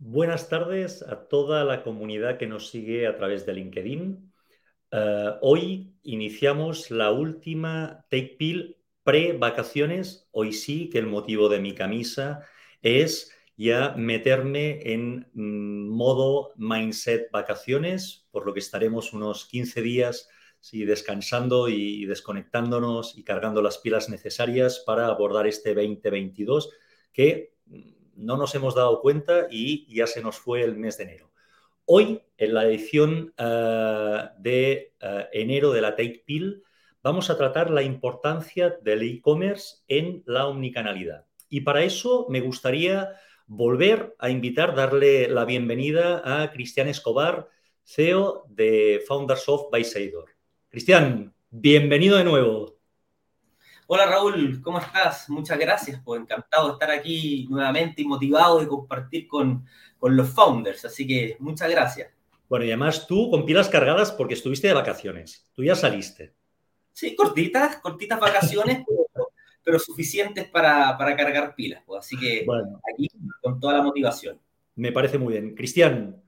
Buenas tardes a toda la comunidad que nos sigue a través de LinkedIn. Eh, hoy iniciamos la última Take Pill pre-vacaciones. Hoy sí que el motivo de mi camisa es ya meterme en mm, modo mindset vacaciones, por lo que estaremos unos 15 días sí, descansando y desconectándonos y cargando las pilas necesarias para abordar este 2022 que no nos hemos dado cuenta y ya se nos fue el mes de enero. Hoy, en la edición eh, de eh, enero de la Take Pill, vamos a tratar la importancia del e-commerce en la omnicanalidad. Y para eso me gustaría volver a invitar, darle la bienvenida a Cristian Escobar, CEO de Founders of Bysador. Cristian, bienvenido de nuevo. Hola Raúl, ¿cómo estás? Muchas gracias, pues encantado de estar aquí nuevamente y motivado de compartir con, los founders, así que muchas gracias. Bueno, y además tú con pilas cargadas porque estuviste de vacaciones, tú ya saliste. Sí, cortitas, cortitas vacaciones, pero, suficientes para, cargar pilas, pues, así que bueno, aquí con toda la motivación. Me parece muy bien. Cristian,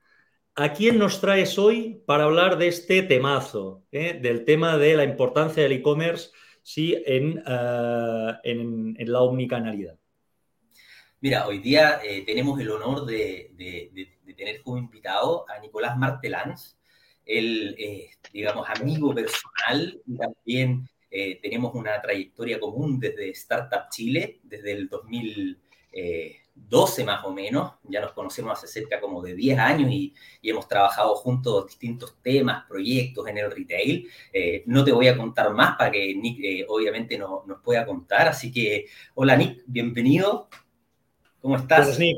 ¿a quién nos traes hoy para hablar de este temazo, eh? del tema de la importancia del e-commerce? Sí en, eh, en, la omnicanalidad? Mira, hoy día eh, tenemos el honor de, de, tener como invitado a Nicolás Martelans, el, eh, digamos, amigo personal y también tenemos una trayectoria común desde Startup Chile, desde el 2000. 12 más o menos, ya nos conocemos hace cerca como de 10 años y, hemos trabajado juntos distintos temas, proyectos en el retail. Eh, no te voy a contar más para que Nick eh, obviamente no, nos pueda contar, así que hola Nick, bienvenido. ¿Cómo estás? Nick.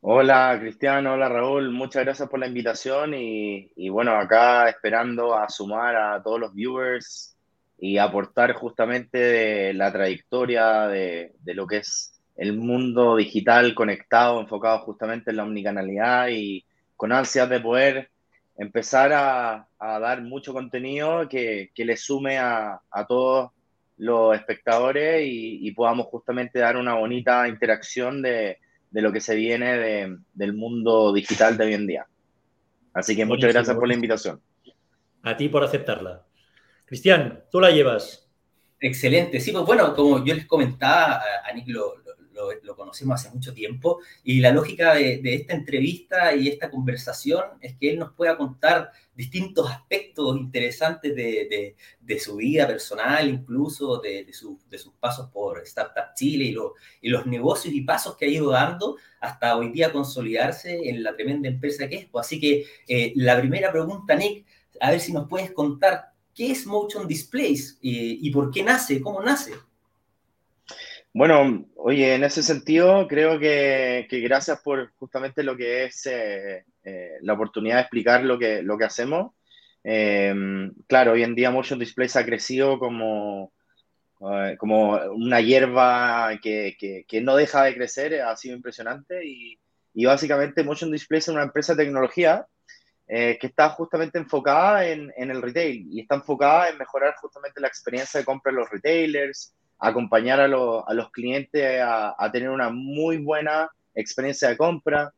Hola Cristiano, hola Raúl, muchas gracias por la invitación y, y, bueno, acá esperando a sumar a todos los viewers y aportar justamente la trayectoria de, de lo que es el mundo digital conectado, enfocado justamente en la omnicanalidad y con ansias de poder empezar a, dar mucho contenido que, le sume a, todos los espectadores y, podamos justamente dar una bonita interacción de, lo que se viene del mundo digital de hoy en día. Así que muchas gracias por la invitación. A ti por aceptarla. Cristian, tú la llevas. Excelente. Sí, pues bueno, como yo les comentaba, a Nick lo, lo, conocemos hace mucho tiempo, y la lógica de, esta entrevista y esta conversación es que él nos pueda contar distintos aspectos interesantes de, su vida personal, incluso de, sus pasos por Startup Chile y, y, los negocios y pasos que ha ido dando hasta hoy día consolidarse en la tremenda empresa que es. Pues, así que eh, la primera pregunta, Nick, a ver si nos puedes contar qué es Motion Displays eh, y por qué nace, cómo nace. Bueno, oye, en ese sentido, creo que, gracias por justamente lo que es eh, eh, la oportunidad de explicar lo que, lo que hacemos. Em, claro, hoy en día Motion Displays ha crecido como, eh, como una hierba que, que, no deja de crecer, ha sido impresionante y, y básicamente Motion Displays es una empresa de tecnología que está justamente enfocada en, en, el retail y está enfocada en mejorar justamente la experiencia de compra de los retailers, acompañar a, los clientes a, tener una muy buena experiencia de compra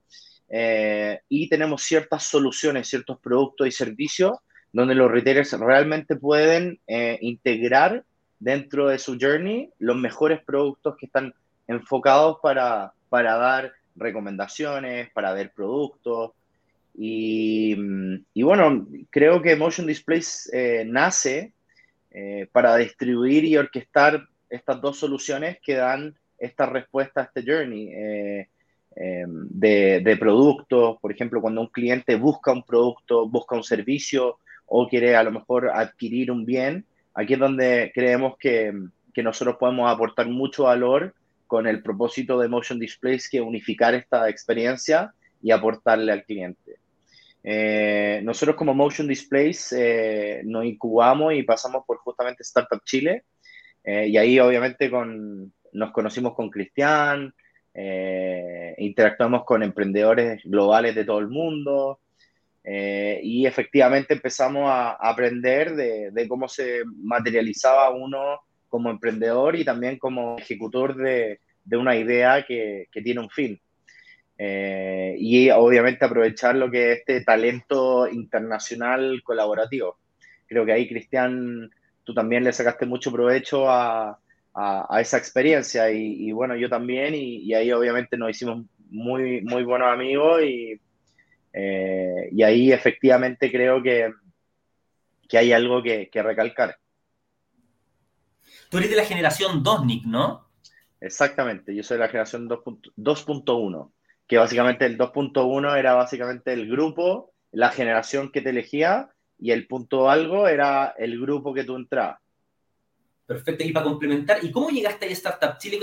eh, y tenemos ciertas soluciones, ciertos productos y servicios donde los retailers realmente pueden eh, integrar dentro de su journey los mejores productos que están enfocados para, para dar recomendaciones, para ver productos. Y, y bueno, creo que Motion Displays eh, nace para distribuir y orquestar estas dos soluciones que dan esta respuesta a este journey eh, em, de, de, productos. Por ejemplo, cuando un cliente busca un producto, busca un servicio o quiere a lo mejor adquirir un bien, aquí es donde creemos que, que nosotros podemos aportar mucho valor con el propósito de Motion Displays, que unificar esta experiencia y aportarle al cliente. Eh, nosotros como Motion Displays eh, nos incubamos y pasamos por justamente Startup Chile, eh, y ahí obviamente con, nos conocimos con Cristian, eh, interactuamos con emprendedores globales de todo el mundo eh, y efectivamente empezamos a, aprender de, de, cómo se materializaba uno como emprendedor y también como ejecutor de, de una idea que, que, tiene un fin. eh, y obviamente aprovechar lo que es este talento internacional colaborativo. Creo que ahí, Cristian, tú también le sacaste mucho provecho a, a, esa experiencia y, bueno, yo también y, ahí obviamente nos hicimos muy, muy buenos amigos y, eh, y ahí efectivamente creo que, que hay algo que, que recalcar. Tú eres de la generación 2, Nick, ¿no? Exactamente, yo soy de la generación 2.1, que básicamente el 2.1 era básicamente el grupo, la generación que te elegía, y el punto algo era el grupo que tú entrabas. Perfecto. Y para complementar, ¿y cómo llegaste a Startup Chile?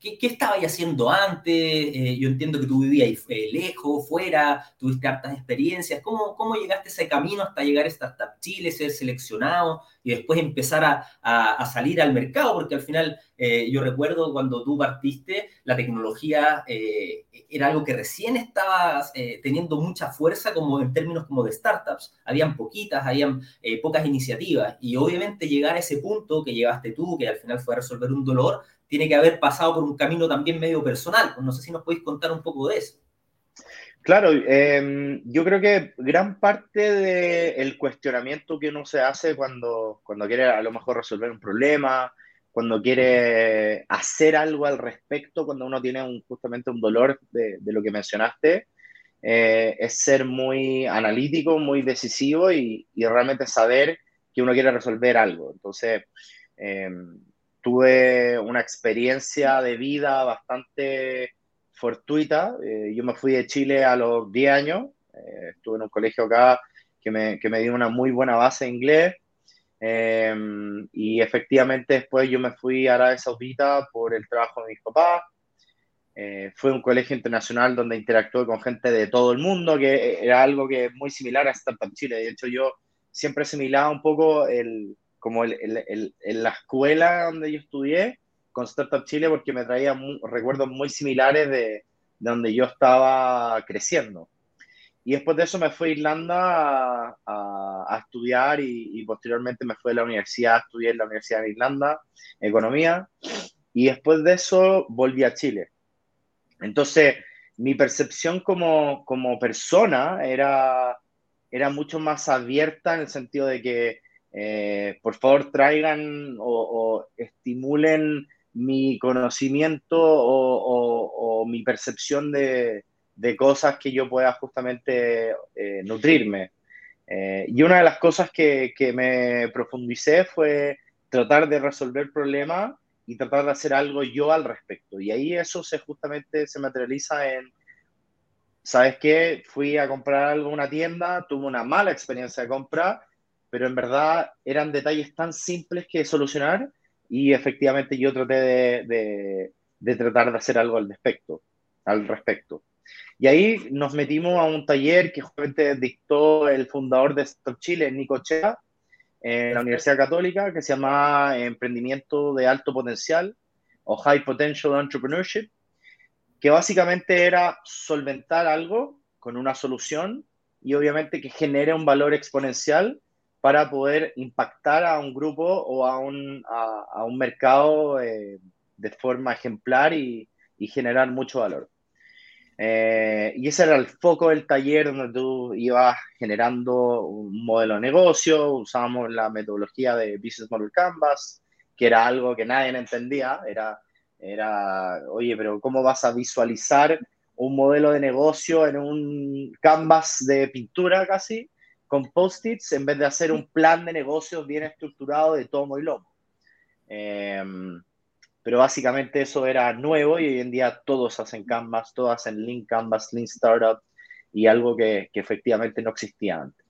qué, ¿Qué estabas haciendo antes? Eh, yo entiendo que tú vivías lejos, fuera, tuviste hartas experiencias. ¿Cómo, ¿Cómo llegaste ese camino hasta llegar a Startup Chile, ser seleccionado y después empezar a, a, salir al mercado? Porque al final, eh, yo recuerdo cuando tú partiste, la tecnología eh, era algo que recién estaba teniendo mucha fuerza como en términos como de startups. Habían poquitas, habían pocas iniciativas. Y obviamente llegar a ese punto que llegaste tú, que al final fue a resolver un dolor, tiene que haber pasado por un camino también medio personal. No sé si nos podéis contar un poco de eso. Claro, em, yo creo que gran parte del cuestionamiento que uno se hace cuando, cuando quiere a lo mejor resolver un problema, cuando quiere hacer algo al respecto, cuando uno tiene un, justamente un dolor de, lo que mencionaste, eh, es ser muy analítico, muy decisivo y, y, realmente saber que uno quiere resolver algo. Entonces, Em, tuve una experiencia de vida bastante fortuita. Eh, yo me fui de Chile a los 10 años. Eh, estuve en un colegio acá que me, que me dio una muy buena base de inglés. Em, y efectivamente después yo me fui a Arabia Saudita por el trabajo de mis papás. Eh, fue un colegio internacional donde interactué con gente de todo el mundo, que era algo que es muy similar a Startup Chile. De hecho, yo siempre asimilaba un poco el, como el, en la escuela donde yo estudié con Startup Chile porque me traía recuerdos muy similares de, donde yo estaba creciendo. Y después de eso me fui a Irlanda a, estudiar y, posteriormente me fui a la universidad, estudié en la Universidad de Irlanda, economía, y después de eso volví a Chile. Entonces, mi percepción como, como persona era, era mucho más abierta en el sentido de que eh, por favor traigan o, estimulen mi conocimiento o, mi percepción de, cosas que yo pueda justamente eh, nutrirme. Eh, y una de las cosas que, me profundicé fue tratar de resolver problemas y tratar de hacer algo yo al respecto. Y ahí eso se justamente se materializa en, ¿sabes qué? Fui a comprar algo en una tienda, tuve una mala experiencia de compra, pero en verdad eran detalles tan simples que solucionar y efectivamente yo traté de, de, tratar de hacer algo al respecto, al respecto. Y ahí nos metimos a un taller que justamente dictó el fundador de Stop Chile, Nico Chea, en la Universidad Católica, que se llama Emprendimiento de Alto Potencial o High Potential Entrepreneurship, que básicamente era solventar algo con una solución y obviamente que genere un valor exponencial para poder impactar a un grupo o a un, a, un mercado eh, de forma ejemplar y, y generar mucho valor. Eh, y ese era el foco del taller donde tú ibas generando un modelo de negocio, usábamos la metodología de Business Model Canvas, que era algo que nadie entendía, era, era, oye, pero ¿cómo vas a visualizar un modelo de negocio en un canvas de pintura casi? Con post-its en vez de hacer un plan de negocios bien estructurado de tomo y lomo. Em, pero básicamente eso era nuevo y hoy en día todos hacen Canvas, todos hacen Lean Canvas, Lean Startup y algo que, que efectivamente no existía antes.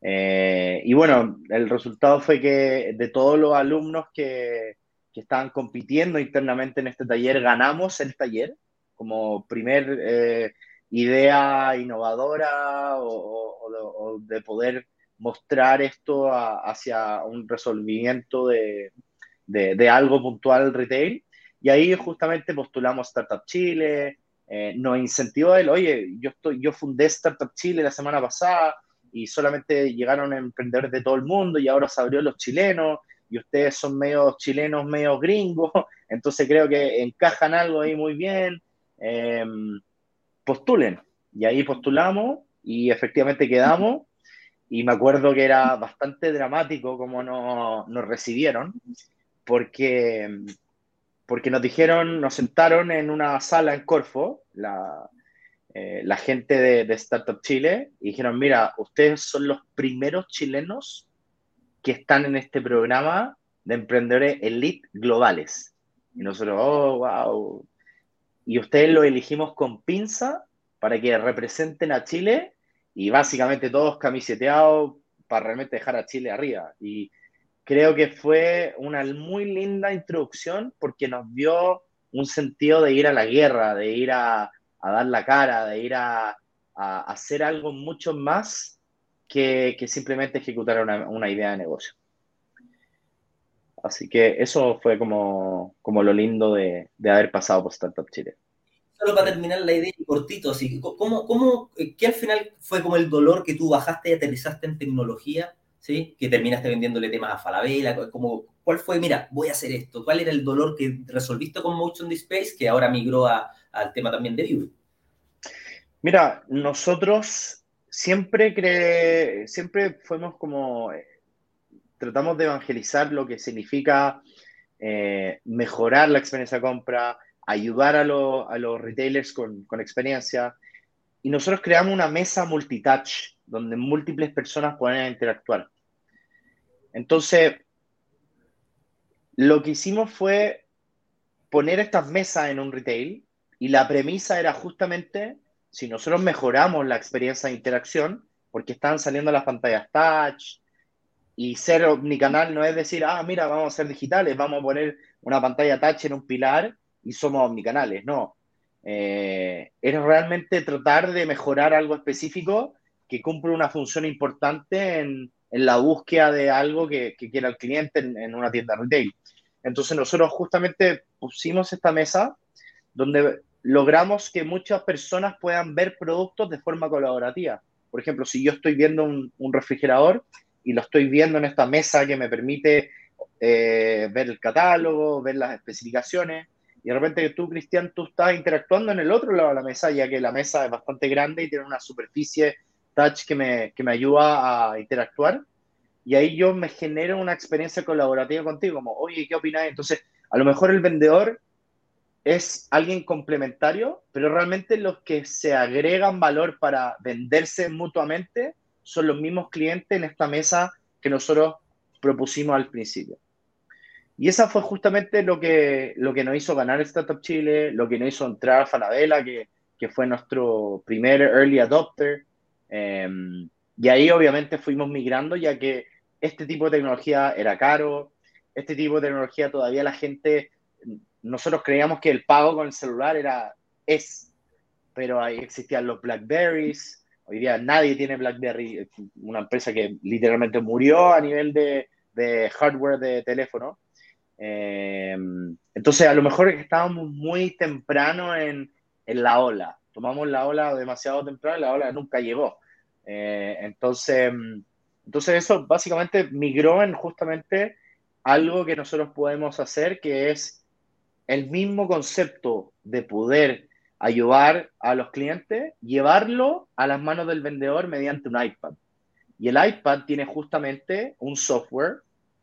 Eh, y bueno, el resultado fue que de todos los alumnos que, que estaban compitiendo internamente en este taller, ganamos el taller como primer eh, idea innovadora o, de, poder mostrar esto hacia un resolvimiento de, de, algo puntual retail. Y ahí justamente postulamos Startup Chile, eh, nos incentivó él, oye, yo, estoy, yo fundé Startup Chile la semana pasada y solamente llegaron emprendedores de todo el mundo y ahora se abrió los chilenos y ustedes son medio chilenos, medio gringos, entonces creo que encajan algo ahí muy bien. Eh, postulen. Y ahí postulamos y efectivamente quedamos. Y me acuerdo que era bastante dramático como nos, nos recibieron, porque, porque nos dijeron, nos sentaron en una sala en Corfo, la, eh, la gente de, de, Startup Chile, y dijeron, mira, ustedes son los primeros chilenos que están en este programa de emprendedores elite globales. Y nosotros, oh, wow. Y ustedes lo elegimos con pinza para que representen a Chile y básicamente todos camiseteados para realmente dejar a Chile arriba. Y creo que fue una muy linda introducción porque nos dio un sentido de ir a la guerra, de ir a, dar la cara, de ir a, hacer algo mucho más que, simplemente ejecutar una, idea de negocio. Así que eso fue como, como lo lindo de, de haber pasado por Startup Chile solo para terminar la idea cortito, así, ¿cómo, cómo, eh, ¿qué al final fue como el dolor que tú bajaste y aterrizaste en tecnología, ¿sí? que terminaste vendiéndole temas a Falabella? Como, ¿Cuál fue, mira, voy a hacer esto? ¿Cuál era el dolor que resolviste con Motion Displays que ahora migró a, al tema también de View? Mira, nosotros siempre, cre siempre fuimos como, eh, tratamos de evangelizar lo que significa eh, mejorar la experiencia de compra, ayudar a, a los retailers con, con, experiencia. Y nosotros creamos una mesa multitouch donde múltiples personas pueden interactuar. Entonces, lo que hicimos fue poner estas mesas en un retail y la premisa era justamente, si nosotros mejoramos la experiencia de interacción, porque están saliendo las pantallas touch, y ser omnicanal no es decir, ah, mira, vamos a ser digitales, vamos a poner una pantalla touch en un pilar y somos omnicanales, no. Eh, es realmente tratar de mejorar algo específico que cumple una función importante en, en la búsqueda de algo que, que quiera el cliente en, en, una tienda retail. Entonces nosotros justamente pusimos esta mesa donde logramos que muchas personas puedan ver productos de forma colaborativa. Por ejemplo, si yo estoy viendo un, un refrigerador y lo estoy viendo en esta mesa que me permite eh, ver el catálogo, ver las especificaciones, y de repente tú, Cristian, tú estás interactuando en el otro lado de la mesa, ya que la mesa es bastante grande y tiene una superficie touch que me, que me ayuda a interactuar. Y ahí yo me genero una experiencia colaborativa contigo, como, oye, ¿qué opinas? Entonces, a lo mejor el vendedor es alguien complementario, pero realmente los que se agregan valor para venderse mutuamente son los mismos clientes en esta mesa que nosotros propusimos al principio. Y esa fue justamente lo que, lo que nos hizo ganar Startup Chile, lo que nos hizo entrar a Falabella, que, que fue nuestro primer early adopter. Eh, y ahí obviamente fuimos migrando, ya que este tipo de tecnología era caro, este tipo de tecnología todavía la gente, nosotros creíamos que el pago con el celular era, es, pero ahí existían los Blackberries, hoy día nadie tiene Blackberry, una empresa que literalmente murió a nivel de, hardware de teléfono. Eh, entonces, a lo mejor estábamos muy temprano en, en, la ola. Tomamos la ola demasiado temprano y la ola nunca llegó. Eh, entonces, entonces, eso básicamente migró en justamente algo que nosotros podemos hacer, que es el mismo concepto de poder ayudar a los clientes, llevarlo a las manos del vendedor mediante un iPad. Y el iPad tiene justamente un software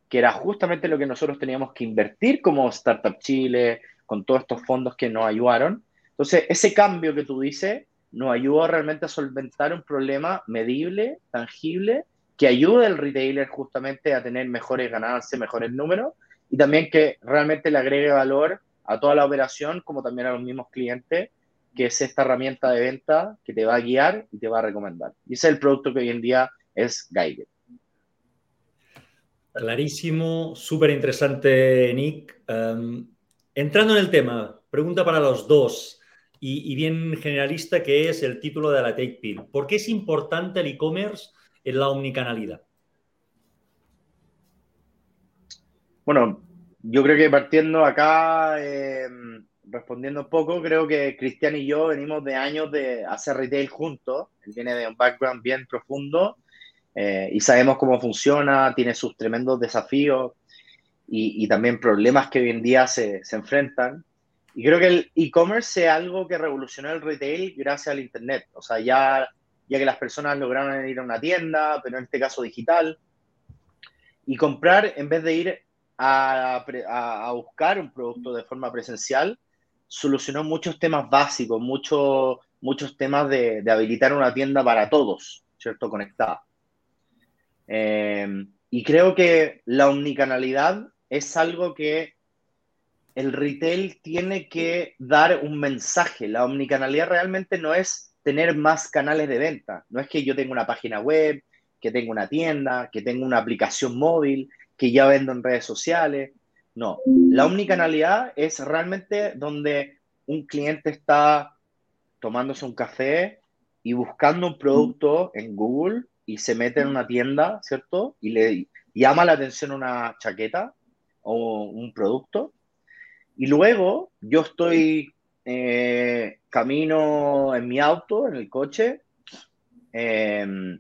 que era justamente lo que nosotros teníamos que invertir como Startup Chile, con todos estos fondos que nos ayudaron. Entonces, ese cambio que tú dices nos ayudó realmente a solventar un problema medible, tangible, que ayude al retailer justamente a tener mejores ganancias, mejores números, y también que realmente le agregue valor a toda la operación, como también a los mismos clientes, que es esta herramienta de venta que te va a guiar y te va a recomendar. Y ese es el producto que hoy en día es Geiger. Clarísimo, súper interesante, Nick. Um, entrando en el tema, pregunta para los dos y, y, bien generalista, que es el título de la Take Pill. ¿Por qué es importante el e-commerce en la omnicanalidad? Bueno, yo creo que partiendo acá, eh, respondiendo un poco, creo que Cristian y yo venimos de años de hacer retail juntos. Él viene de un background bien profundo eh, y sabemos cómo funciona, tiene sus tremendos desafíos y, también problemas que hoy en día se, se enfrentan. Y creo que el e-commerce es algo que revolucionó el retail gracias al Internet. O sea, ya, ya que las personas lograron ir a una tienda, pero en este caso digital, y comprar en vez de ir a, buscar un producto de forma presencial, solucionó muchos temas básicos, muchos muchos temas de, habilitar una tienda para todos, ¿cierto? Conectada. Eh, y creo que la omnicanalidad es algo que el retail tiene que dar un mensaje. La omnicanalidad realmente no es tener más canales de venta. No es que yo tenga una página web, que tenga una tienda, que tenga una aplicación móvil, que ya vendo en redes sociales. No, la omnicanalidad es realmente donde un cliente está tomándose un café y buscando un producto en Google y se mete en una tienda, ¿cierto? Y le llama la atención una chaqueta o un producto y luego yo estoy eh, camino en mi auto, en el coche, em,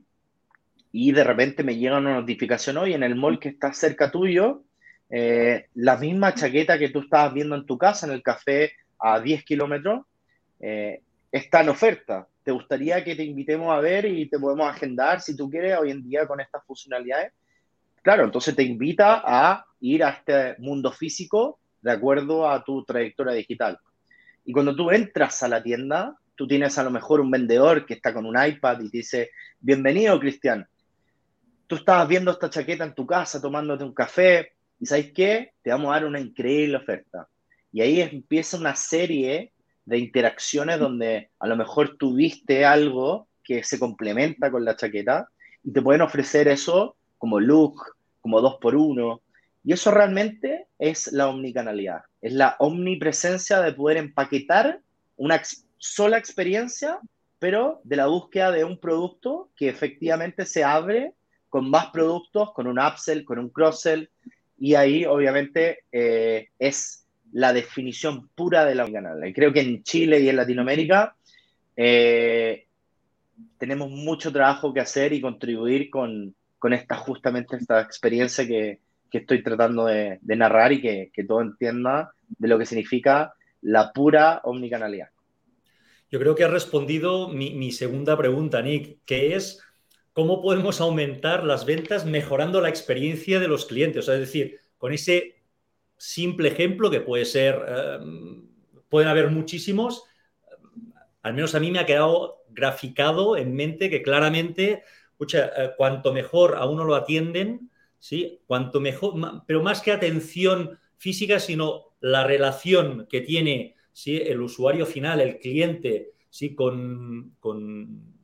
y de repente me llega una notificación hoy en el mall que está cerca tuyo, eh, la misma chaqueta que tú estabas viendo en tu casa, en el café a 10 kilómetros, eh, está en oferta. ¿Te gustaría que te invitemos a ver y te podemos agendar si tú quieres hoy en día con estas funcionalidades? Claro, entonces te invita a ir a este mundo físico de acuerdo a tu trayectoria digital. Y cuando tú entras a la tienda, tú tienes a lo mejor un vendedor que está con un iPad y te dice, bienvenido Cristian, tú estabas viendo esta chaqueta en tu casa tomándote un café y ¿sabes qué? Te vamos a dar una increíble oferta. Y ahí empieza una serie de interacciones donde a lo mejor tuviste algo que se complementa con la chaqueta y te pueden ofrecer eso como look, como dos por uno, y eso realmente es la omnicanalidad, es la omnipresencia de poder empaquetar una sola experiencia, pero de la búsqueda de un producto que efectivamente se abre con más productos, con un upsell, con un cross-sell, y ahí obviamente eh, es la definición pura de la omnicanalidad. Y creo que en Chile y en Latinoamérica eh, tenemos mucho trabajo que hacer y contribuir con, esta justamente esta experiencia que, que estoy tratando de, narrar y que, todo entienda de lo que significa la pura omnicanalidad. Yo creo que has respondido mi, segunda pregunta, Nick, que es cómo podemos aumentar las ventas mejorando la experiencia de los clientes. Es decir, con ese simple ejemplo que puede ser, eh, pueden haber muchísimos, al menos a mí me ha quedado graficado en mente que claramente, eh, cuanto mejor a uno lo atienden, ¿sí? Cuanto mejor, pero más que atención física, sino la relación que tiene el usuario final, el cliente, ¿sí? con, con,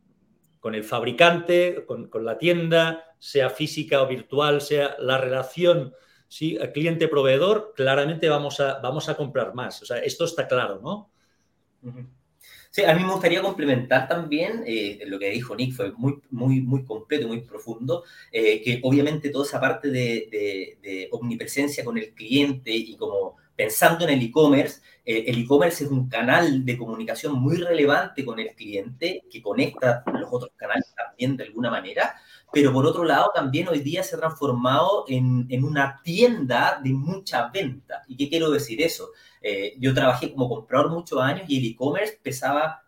el fabricante, con, la tienda, sea física o virtual, sea la relación ¿sí? cliente-proveedor, claramente vamos a, vamos a comprar más. O sea, esto está claro, ¿no? Sí, a mí me gustaría complementar también eh, lo que dijo Nick, fue muy, muy, muy completo, muy profundo, eh, que obviamente toda esa parte de, de, omnipresencia con el cliente y como pensando en el e-commerce, eh, el e-commerce es un canal de comunicación muy relevante con el cliente que conecta los otros canales también de alguna manera, pero por otro lado también hoy día se ha transformado en, en una tienda de mucha venta. ¿Y qué quiero decir eso? Eh, yo trabajé como comprador muchos años y el e-commerce pesaba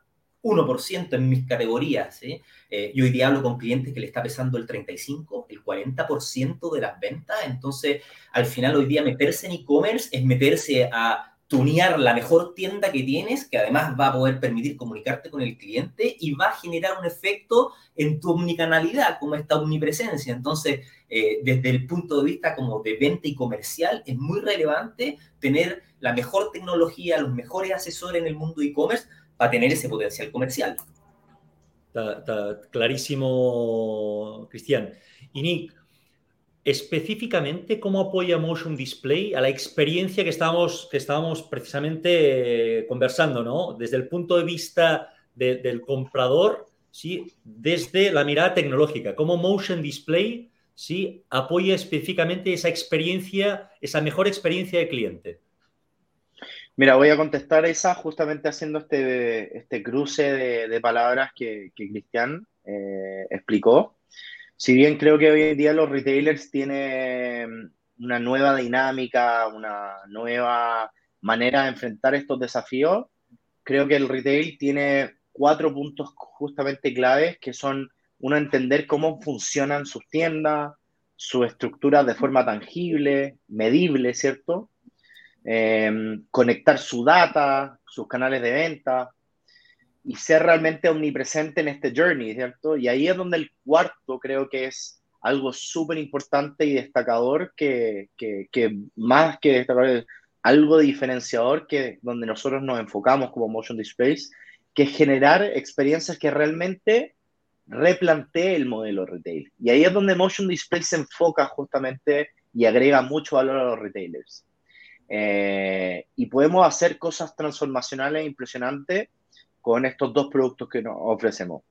1% en mis categorías. Eh, yo hoy día hablo con clientes que le está pesando el 35, el 40% de las ventas. Entonces, al final hoy día meterse en e-commerce es meterse a tunear la mejor tienda que tienes, que además va a poder permitir comunicarte con el cliente y va a generar un efecto en tu omnicanalidad, como esta omnipresencia. Entonces, eh, desde el punto de vista como de venta y comercial, es muy relevante tener la mejor tecnología, los mejores asesores en el mundo e-commerce para tener ese potencial comercial. Está, clarísimo, Cristian. Y Nick, específicamente, ¿cómo apoya Motion Display a la experiencia que estábamos, que estábamos precisamente eh, conversando, ¿no? Desde el punto de vista del comprador, ¿sí? Desde la mirada tecnológica, ¿cómo Motion Display ¿sí? apoya específicamente esa experiencia, esa mejor experiencia de cliente? Mira, voy a contestar esa justamente haciendo este, este cruce de, palabras que, Cristian eh, explicó. Si bien creo que hoy en día los retailers tienen una nueva dinámica, una nueva manera de enfrentar estos desafíos, creo que el retail tiene cuatro puntos justamente claves que son, uno, entender cómo funcionan sus tiendas, sus estructuras de forma tangible, medible, ¿cierto? Eh, conectar su data, sus canales de venta y ser realmente omnipresente en este journey, ¿cierto? Y ahí es donde el cuarto creo que es algo súper importante y destacador que, que, que, más que destacar, algo diferenciador que donde nosotros nos enfocamos como Motion Displays, que es generar experiencias que realmente replantee el modelo retail. Y ahí es donde Motion Display se enfoca justamente y agrega mucho valor a los retailers. Eh, y podemos hacer cosas transformacionales impresionantes con estos dos productos que nos ofrecemos.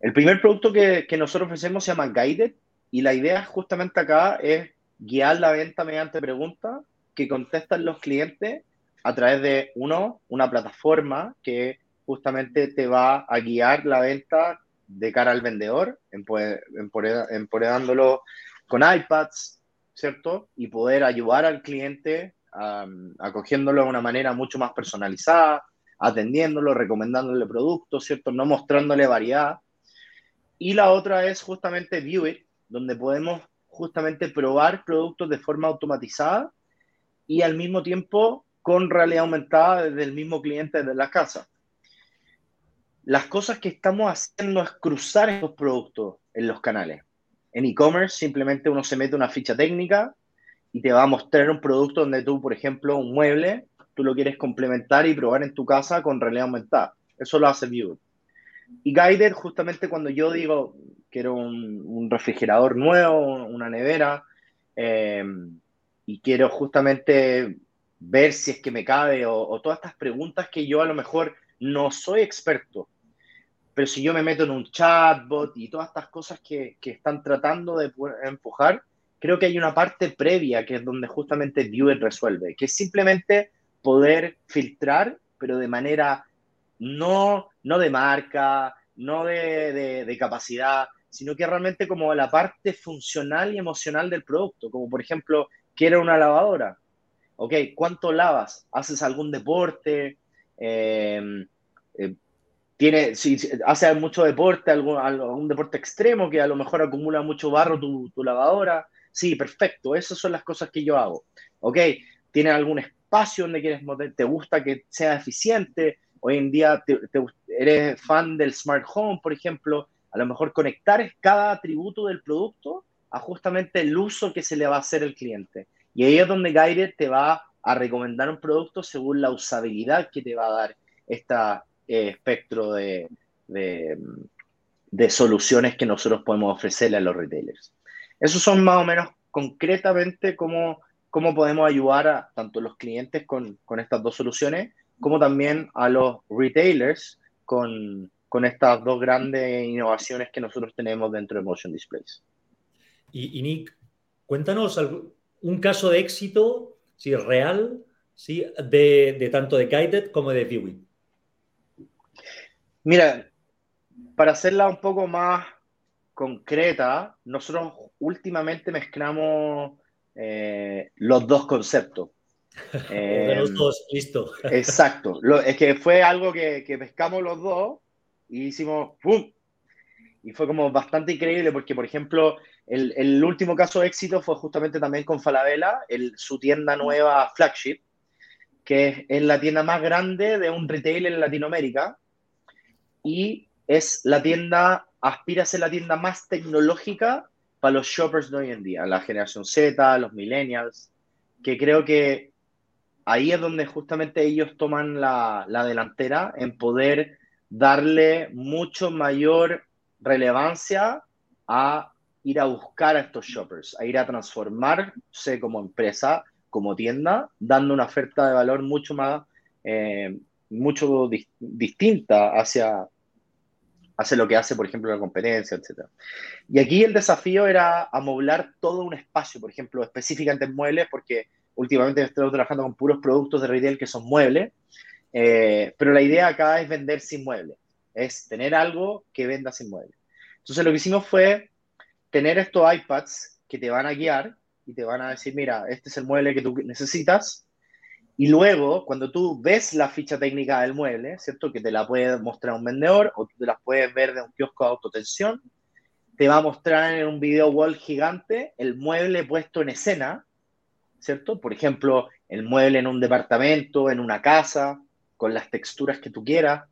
El primer producto que, que nosotros ofrecemos se llama Guided y la idea justamente acá es guiar la venta mediante preguntas que contestan los clientes a través de, uno, una plataforma que justamente te va a guiar la venta de cara al vendedor, empoderándolo con iPads, ¿cierto? Y poder ayudar al cliente, acogiéndolo de una manera mucho más personalizada, atendiéndolo, recomendándole productos, ¿cierto? No mostrándole variedad. Y la otra es justamente View It, donde podemos justamente probar productos de forma automatizada y al mismo tiempo con realidad aumentada desde el mismo cliente de la casa. Las cosas que estamos haciendo es cruzar estos productos en los canales. En e-commerce simplemente uno se mete una ficha técnica y te va a mostrar un producto donde tú, por ejemplo, un mueble, tú lo quieres complementar y probar en tu casa con realidad aumentada. Eso lo hace View. Y Guided, justamente cuando yo digo, quiero un, un refrigerador nuevo, una nevera, eh, y quiero justamente ver si es que me cabe o, todas estas preguntas que yo a lo mejor no soy experto. Pero si yo me meto en un chatbot y todas estas cosas que, que están tratando de empujar, creo que hay una parte previa que es donde justamente Viewer resuelve, que es simplemente poder filtrar, pero de manera no, no de marca, no de, de, de, capacidad, sino que realmente como la parte funcional y emocional del producto, como por ejemplo quiero una lavadora. Ok, ¿cuánto lavas? ¿Haces algún deporte? Eh, eh, tiene, si, hace mucho deporte, algún, deporte extremo que a lo mejor acumula mucho barro tu, lavadora. Sí, perfecto, esas son las cosas que yo hago. Ok, ¿tiene algún espacio donde quieres ¿Te gusta que sea eficiente? Hoy en día eres fan del smart home, por ejemplo. A lo mejor conectar cada atributo del producto a justamente el uso que se le va a hacer al cliente. Y ahí es donde Guided te va a recomendar un producto según la usabilidad que te va a dar este eh, espectro de, de, de, soluciones que nosotros podemos ofrecerle a los retailers. Esos son más o menos concretamente cómo, cómo podemos ayudar a tanto los clientes con, con estas dos soluciones, como también a los retailers con, con estas dos grandes innovaciones que nosotros tenemos dentro de Motion Displays. Y, y Nick, cuéntanos un caso de éxito, sí, real, sí, de, de tanto de Guided como de Viewit. Mira, para hacerla un poco más concreta, nosotros últimamente mezclamos eh, los dos conceptos. Eh, los dos, listo. Exacto. Lo, es que fue algo que, que pescamos los dos y hicimos ¡pum! Y fue como bastante increíble porque, por ejemplo, el, el, último caso de éxito fue justamente también con Falabella, el, su tienda nueva flagship, que es la tienda más grande de un retail en Latinoamérica y es la tienda, aspira a ser la tienda más tecnológica para los shoppers de hoy en día, la generación Z, los millennials, que creo que ahí es donde justamente ellos toman la, la delantera en poder darle mucho mayor relevancia a ir a buscar a estos shoppers, a ir a transformarse como empresa, como tienda, dando una oferta de valor mucho más, eh, mucho di distinta hacia, hacia lo que hace, por ejemplo, la competencia, etc. Y aquí el desafío era amoblar todo un espacio, por ejemplo, específicamente en muebles, porque últimamente estoy trabajando con puros productos de retail que son muebles, eh, pero la idea acá es vender sin muebles, es tener algo que venda sin muebles. Entonces lo que hicimos fue tener estos iPads que te van a guiar y te van a decir, mira, este es el mueble que tú necesitas Y luego, cuando tú ves la ficha técnica del mueble, ¿cierto? Que te la puede mostrar un vendedor o te la puedes ver de un kiosco de autotensión, te va a mostrar en un video wall gigante el mueble puesto en escena, ¿cierto? Por ejemplo, el mueble en un departamento, en una casa, con las texturas que tú quieras,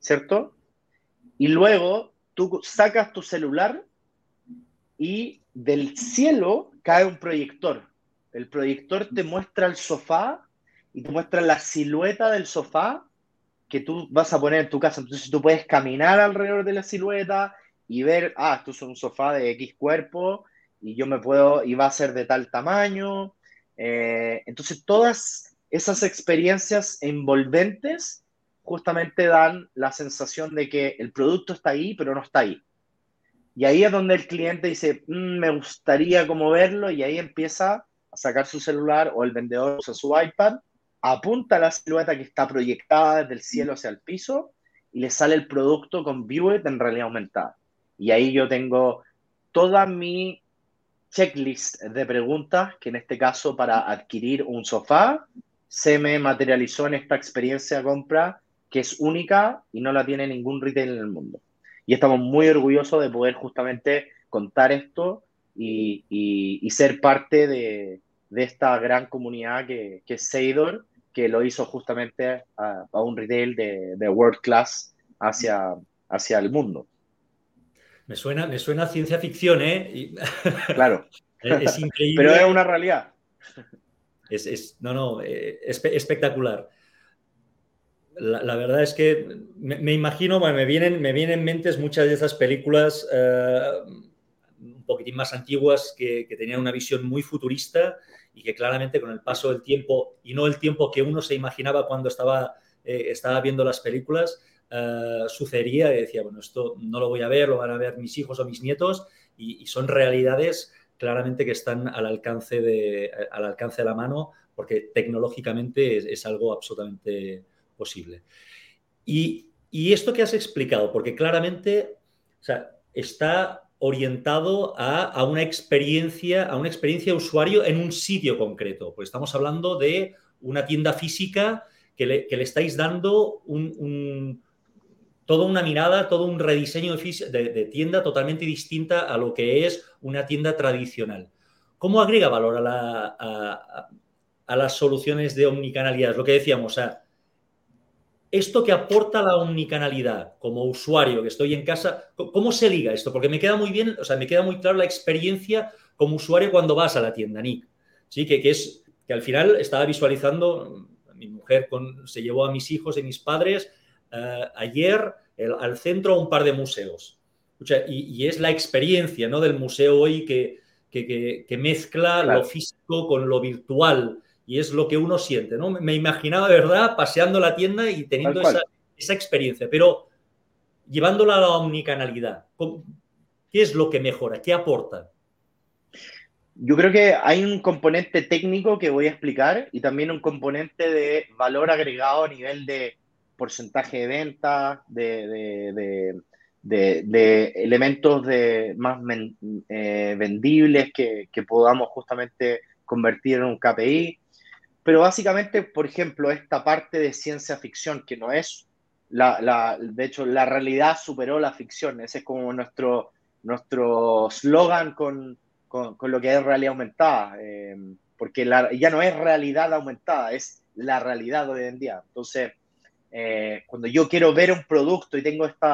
¿cierto? Y luego tú sacas tu celular y del cielo cae un proyector. El proyector te muestra el sofá y te muestra la silueta del sofá que tú vas a poner en tu casa. Entonces tú puedes caminar alrededor de la silueta y ver, ah, esto es un sofá de X cuerpo y yo me puedo, y va a ser de tal tamaño. Eh, entonces todas esas experiencias envolventes justamente dan la sensación de que el producto está ahí, pero no está ahí. Y ahí es donde el cliente dice, mm, me gustaría como verlo, y ahí empieza a sacar su celular o el vendedor usa su iPad, apunta la silueta que está proyectada desde el cielo hacia el piso y le sale el producto con View en realidad aumentada. Y ahí yo tengo toda mi checklist de preguntas que en este caso para adquirir un sofá se me materializó en esta experiencia de compra que es única y no la tiene ningún retail en el mundo. Y estamos muy orgullosos de poder justamente contar esto y, ser parte de, esta gran comunidad que, es Seidor, que lo hizo justamente a, un retail de, world class hacia, hacia el mundo. Me suena, me suena ciencia ficción, ¿eh? Claro. es, increíble. Pero es una realidad. Es, no, no, eh, espectacular la, verdad es que me, imagino, me vienen, me vienen en mente muchas de esas películas eh, poquitín más antiguas que, tenían una visión muy futurista y que claramente con el paso del tiempo, y no el tiempo que uno se imaginaba cuando estaba, eh, estaba viendo las películas, eh, sucedería y decía, bueno, esto no lo voy a ver, lo van a ver mis hijos o mis nietos, y, son realidades claramente que están al alcance de, al alcance de la mano, porque tecnológicamente es algo absolutamente posible. Y, esto que has explicado, porque claramente está orientado a, una experiencia, a una experiencia usuario en un sitio concreto. Pues estamos hablando de una tienda física que le, estáis dando toda una mirada, todo un rediseño de, tienda totalmente distinta a lo que es una tienda tradicional. ¿Cómo agrega valor a, a las soluciones de omnicanalidad? Lo que decíamos, o esto que aporta la omnicanalidad como usuario que estoy en casa, ¿cómo se liga esto? Porque me queda muy bien, o sea, me queda muy claro la experiencia como usuario cuando vas a la tienda, Nick. Sí, que, es que al final estaba visualizando, mi mujer se llevó a mis hijos y mis padres eh, ayer al centro a un par de museos. y, es la experiencia ¿no? del museo hoy que, que, mezcla lo físico con lo virtual y es lo que uno siente, ¿no? Me imaginaba, ¿verdad?, paseando la tienda y teniendo esa, experiencia, pero llevándola a la omnicanalidad, ¿qué es lo que mejora? ¿Qué aporta? Yo creo que hay un componente técnico que voy a explicar y también un componente de valor agregado a nivel de porcentaje de venta, de, elementos de más eh, vendibles que, que, podamos justamente convertir en un KPI. Pero básicamente, por ejemplo, esta parte de ciencia ficción, que no es, la, de hecho, la realidad superó la ficción, ese es como nuestro nuestro slogan con, con, lo que es realidad aumentada, eh, porque ya no es realidad aumentada, es la realidad hoy en día. Entonces, eh, cuando yo quiero ver un producto y tengo este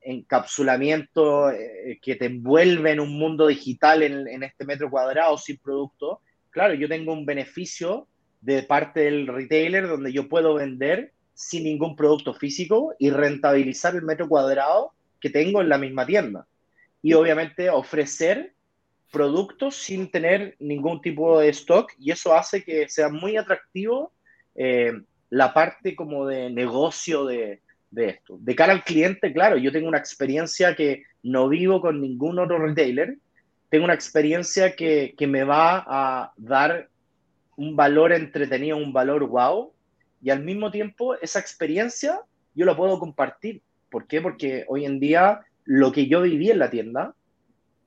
encapsulamiento eh, que te envuelve en un mundo digital en, en, este metro cuadrado sin producto, claro, yo tengo un beneficio de parte del retailer donde yo puedo vender sin ningún producto físico y rentabilizar el metro cuadrado que tengo en la misma tienda. Y obviamente ofrecer productos sin tener ningún tipo de stock y eso hace que sea muy atractivo eh, la parte como de negocio de, de, esto. De cara al cliente, claro, yo tengo una experiencia que no vivo con ningún otro retailer, tengo una experiencia que, que me va a dar un valor entretenido, un valor wow, y al mismo tiempo esa experiencia yo la puedo compartir. ¿Por qué? Porque hoy en día lo que yo viví en la tienda,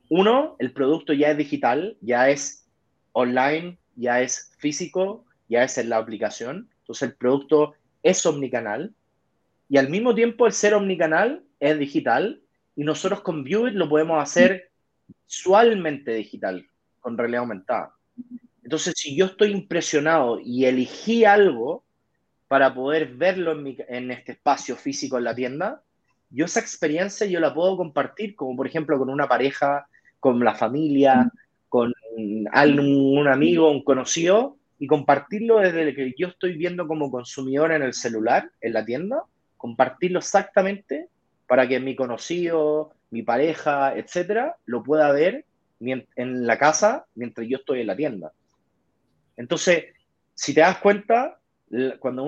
uno, el producto ya es digital, ya es online, ya es físico, y a veces la aplicación. Entonces el producto es omnicanal y al mismo tiempo el ser omnicanal es digital y nosotros con Viewit lo podemos hacer visualmente digital, con realidad aumentada. Entonces, si yo estoy impresionado y elegí algo para poder verlo en, en este espacio físico en la tienda, yo esa experiencia yo la puedo compartir, como por ejemplo con una pareja, con la familia, con algún, un amigo, un conocido, y compartirlo desde el que yo estoy viendo como consumidor en el celular, en la tienda, compartirlo exactamente para que mi conocido, mi pareja, etcétera, lo pueda ver en la casa mientras yo estoy en la tienda. Entonces, si te das cuenta, cuando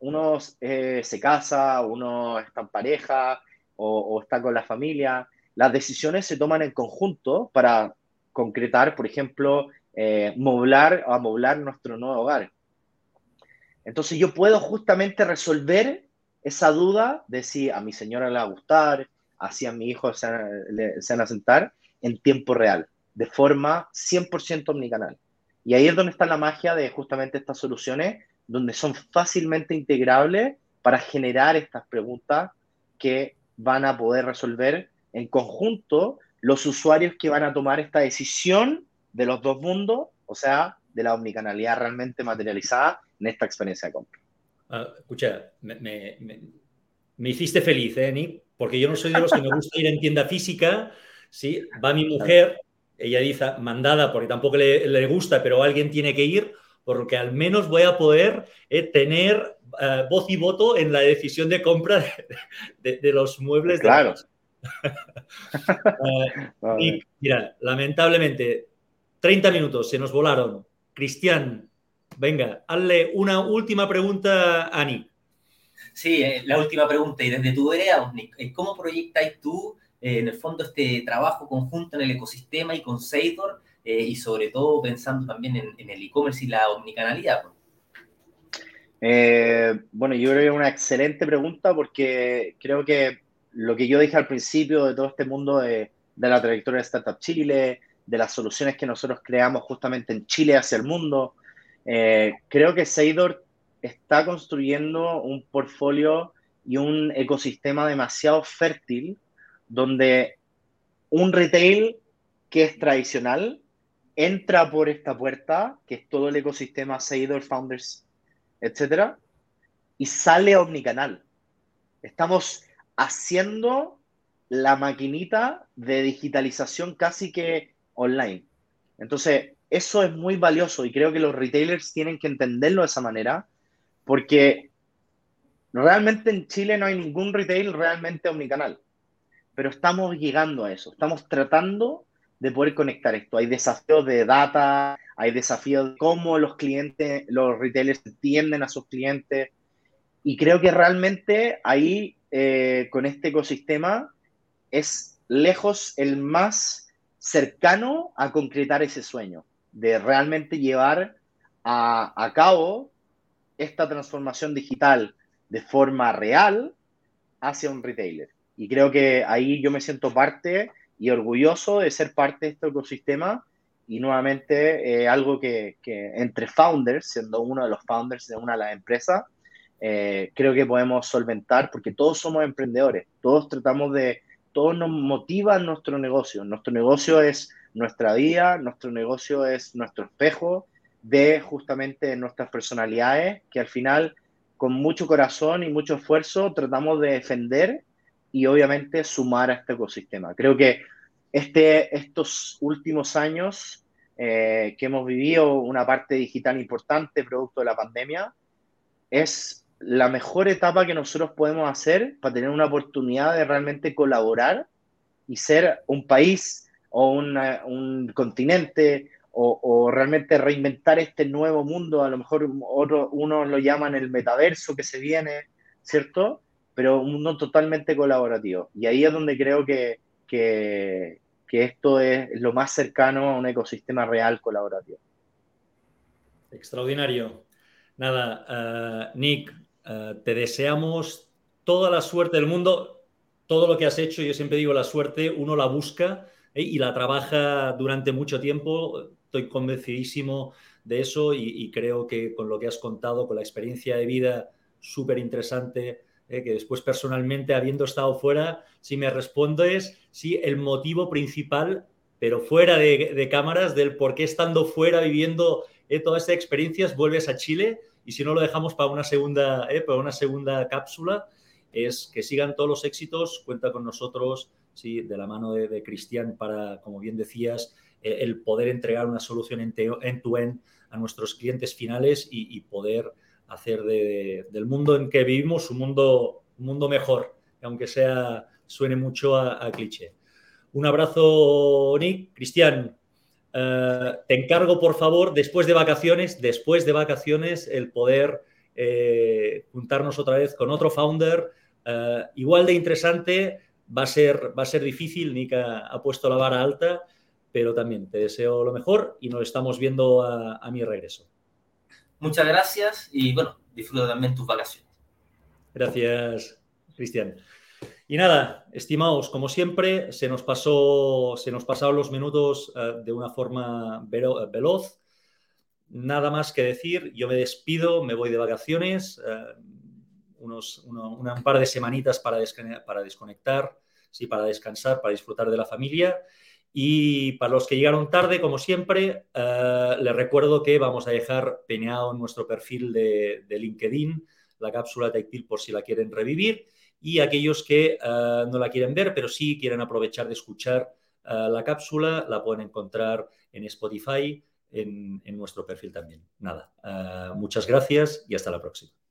uno, eh, se casa, uno está en pareja o, está con la familia, las decisiones se toman en conjunto para concretar, por ejemplo, eh, moblar o amoblar nuestro nuevo hogar. Entonces yo puedo justamente resolver esa duda de si a mi señora le va a gustar, así a mi hijo se, van a sentar en tiempo real, de forma 100% omnicanal. Y ahí es donde está la magia de justamente estas soluciones donde son fácilmente integrables para generar estas preguntas que van a poder resolver en conjunto los usuarios que van a tomar esta decisión de los dos mundos, o sea, de la omnicanalidad realmente materializada en esta experiencia de compra. Ah, escucha, me, hiciste feliz, ¿eh, Nick? Porque yo no soy de los que me gusta ir en tienda física, ¿sí? Va mi mujer, ella dice mandada porque tampoco le, le gusta, pero alguien tiene que ir, porque al menos voy a poder eh, tener eh, voz y voto en la decisión de compra de, los muebles. Claro. Eh, mira, lamentablemente, 30 minutos se nos volaron. Cristian, venga, hazle una última pregunta a Nick. Sí, la última pregunta, y desde tu vereda, Nick, ¿cómo proyectáis tú, en el fondo, este trabajo conjunto en el ecosistema y con Seidor eh, y sobre todo pensando también en, el e-commerce y la omnicanalidad? Eh, bueno, yo creo que es una excelente pregunta porque creo que lo que yo dije al principio de todo este mundo de, la trayectoria de Startup Chile, de las soluciones que nosotros creamos justamente en Chile hacia el mundo, eh, creo que Seidor está construyendo un portfolio y un ecosistema demasiado fértil donde un retail que es tradicional entra por esta puerta, que es todo el ecosistema Seidor, Founders, etcétera, y sale omnicanal. Estamos haciendo la maquinita de digitalización casi que online. Entonces, eso es muy valioso y creo que los retailers tienen que entenderlo de esa manera, porque realmente en Chile no hay ningún retail realmente omnicanal, pero estamos llegando a eso, estamos tratando de poder conectar esto. Hay desafíos de data, hay desafíos de cómo los clientes, los retailers entienden a sus clientes. Y creo que realmente ahí, eh, con este ecosistema, es lejos el más cercano a concretar ese sueño, de realmente llevar a, a cabo esta transformación digital de forma real hacia un retailer. Y creo que ahí yo me siento parte y orgulloso de ser parte de este ecosistema. Y nuevamente eh, algo que, entre founders, siendo uno de los founders de una de las empresas, eh, creo que podemos solventar porque todos somos emprendedores, todos tratamos de, todos nos motivan nuestro negocio, nuestro negocio es nuestra vida, nuestro negocio es nuestro espejo de justamente nuestras personalidades que al final con mucho corazón y mucho esfuerzo tratamos de defender y obviamente sumar a este ecosistema. Creo que este, estos últimos años eh, que hemos vivido una parte digital importante producto de la pandemia, es la mejor etapa que nosotros podemos hacer para tener una oportunidad de realmente colaborar y ser un país o un continente o, realmente reinventar este nuevo mundo. A lo mejor otro, unos lo llaman el metaverso que se viene, ¿cierto? Pero un mundo totalmente colaborativo. Y ahí es donde creo que, que, esto es lo más cercano a un ecosistema real colaborativo. Extraordinario. Nada, eh, Nick, eh, te deseamos toda la suerte del mundo. Todo lo que has hecho, yo siempre digo la suerte, uno la busca y la trabaja durante mucho tiempo. Estoy convencidísimo de eso y, creo que con lo que has contado, con la experiencia de vida súper interesante, que después personalmente, habiendo estado fuera, si me respondes, sí, el motivo principal, pero fuera de, cámaras, del por qué estando fuera, viviendo todas estas experiencias, vuelves a Chile y si no lo dejamos para una segunda, para una segunda cápsula, es que sigan todos los éxitos, cuenta con nosotros, sí, de la mano de, Cristian para, como bien decías, eh, el poder entregar una solución end-to-end a nuestros clientes finales y, poder hacer del mundo en que vivimos un mundo, un mundo mejor, aunque sea suene mucho a, cliché. Un abrazo, Nick. Cristian, eh, te encargo, por favor, después de vacaciones, después de vacaciones, el poder eh, juntarnos otra vez con otro founder eh, igual de interesante, va a ser, va a ser difícil, Nick ha, puesto la vara alta, pero también te deseo lo mejor y nos estamos viendo a, mi regreso. Muchas gracias y bueno, disfruta también tus vacaciones. Gracias, Cristian. Y nada, estimados, como siempre, se nos pasó, se nos pasaron los minutos eh, de una forma veloz. Nada más que decir, yo me despido, me voy de vacaciones. Eh, unos, un par de semanitas para, para desconectar, sí, para descansar, para disfrutar de la familia. Y para los que llegaron tarde, como siempre, eh, les recuerdo que vamos a dejar peneado en nuestro perfil de, LinkedIn la cápsula TechPil por si la quieren revivir. Y aquellos que eh, no la quieren ver, pero sí quieren aprovechar de escuchar eh, la cápsula, la pueden encontrar en Spotify, en, en nuestro perfil también. Nada, muchas gracias y hasta la próxima.